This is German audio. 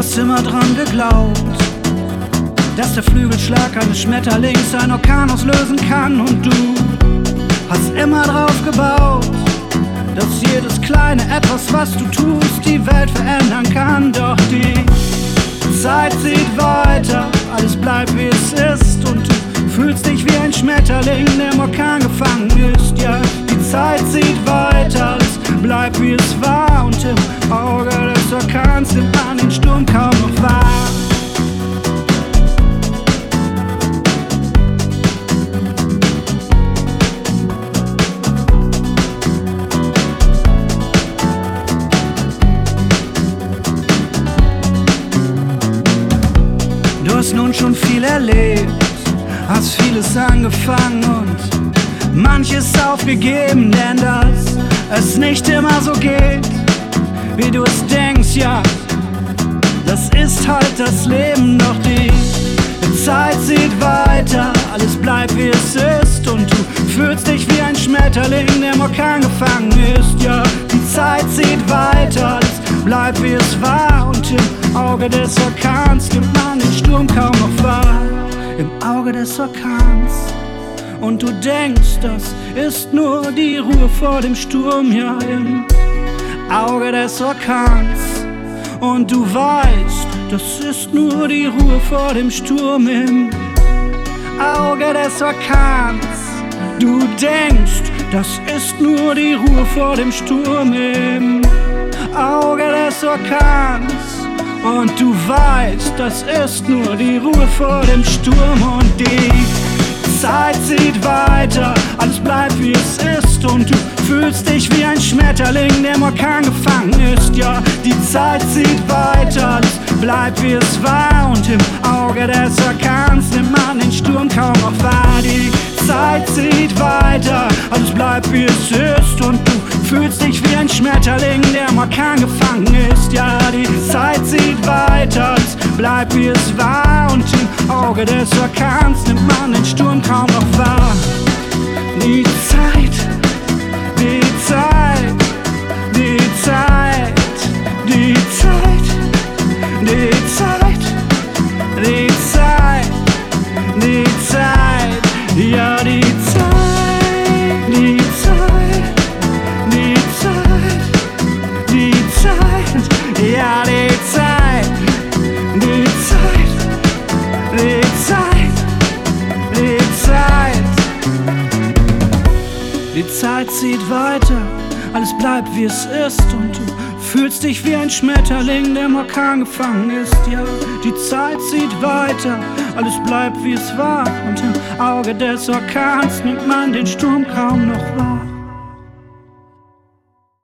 hast immer dran geglaubt, dass der Flügelschlag eines Schmetterlings ein Orkan auslösen kann und du hast immer drauf gebaut, dass jedes kleine etwas, was du tust, die Welt verändern kann. Doch die Zeit zieht weiter, alles bleibt wie es ist und du fühlst dich wie ein Schmetterling, der im Orkan gefangen ist. Ja, die Zeit zieht weiter, alles bleibt wie es war und im Auge des Orkans nimmt man den Sturm kaum noch wahr. Du hast nun schon viel erlebt, hast vieles angefangen und manches aufgegeben, denn das es nicht immer so geht, wie du es denkst, ja. Das ist halt das Leben, doch die Zeit zieht weiter, alles bleibt wie es ist und du fühlst dich wie ein Schmetterling, der im Orkan gefangen ist, ja. Die Zeit zieht weiter, alles bleibt wie es war und im Auge des Orkans nimmt man den Sturm kaum noch wahr. Im Auge des Orkans und du denkst, das ist nur die Ruhe vor dem Sturm, ja, im Auge des Orkans. Und du weißt, das ist nur die Ruhe vor dem Sturm im Auge des Orkans. Du denkst, das ist nur die Ruhe vor dem Sturm im Auge des Orkans. Und du weißt, das ist nur die Ruhe vor dem Sturm und die Zeit zieht weiter, alles bleibt wie es ist und du fühlst dich wie ein Schmetterling, der im Orkan gefangen ist. Ja, die Zeit zieht weiter, alles bleibt wie es war und im Auge des Orkans nimmt man den Sturm kaum noch wahr. Die Zeit zieht weiter, alles bleibt wie es ist und du fühlst dich wie ein Schmetterling, der im Orkan gefangen ist. Ja, die Zeit zieht weiter, alles bleibt wie es war und im Auge des Orkans nimmt man Ja die Zeit, die Zeit, die Zeit, die Zeit. Die Zeit zieht weiter, alles bleibt wie es ist. Und du fühlst dich wie ein Schmetterling, der im Orkan gefangen ist. Ja, die Zeit zieht weiter, alles bleibt wie es war. Und im Auge des Orkans nimmt man den Sturm kaum noch wahr.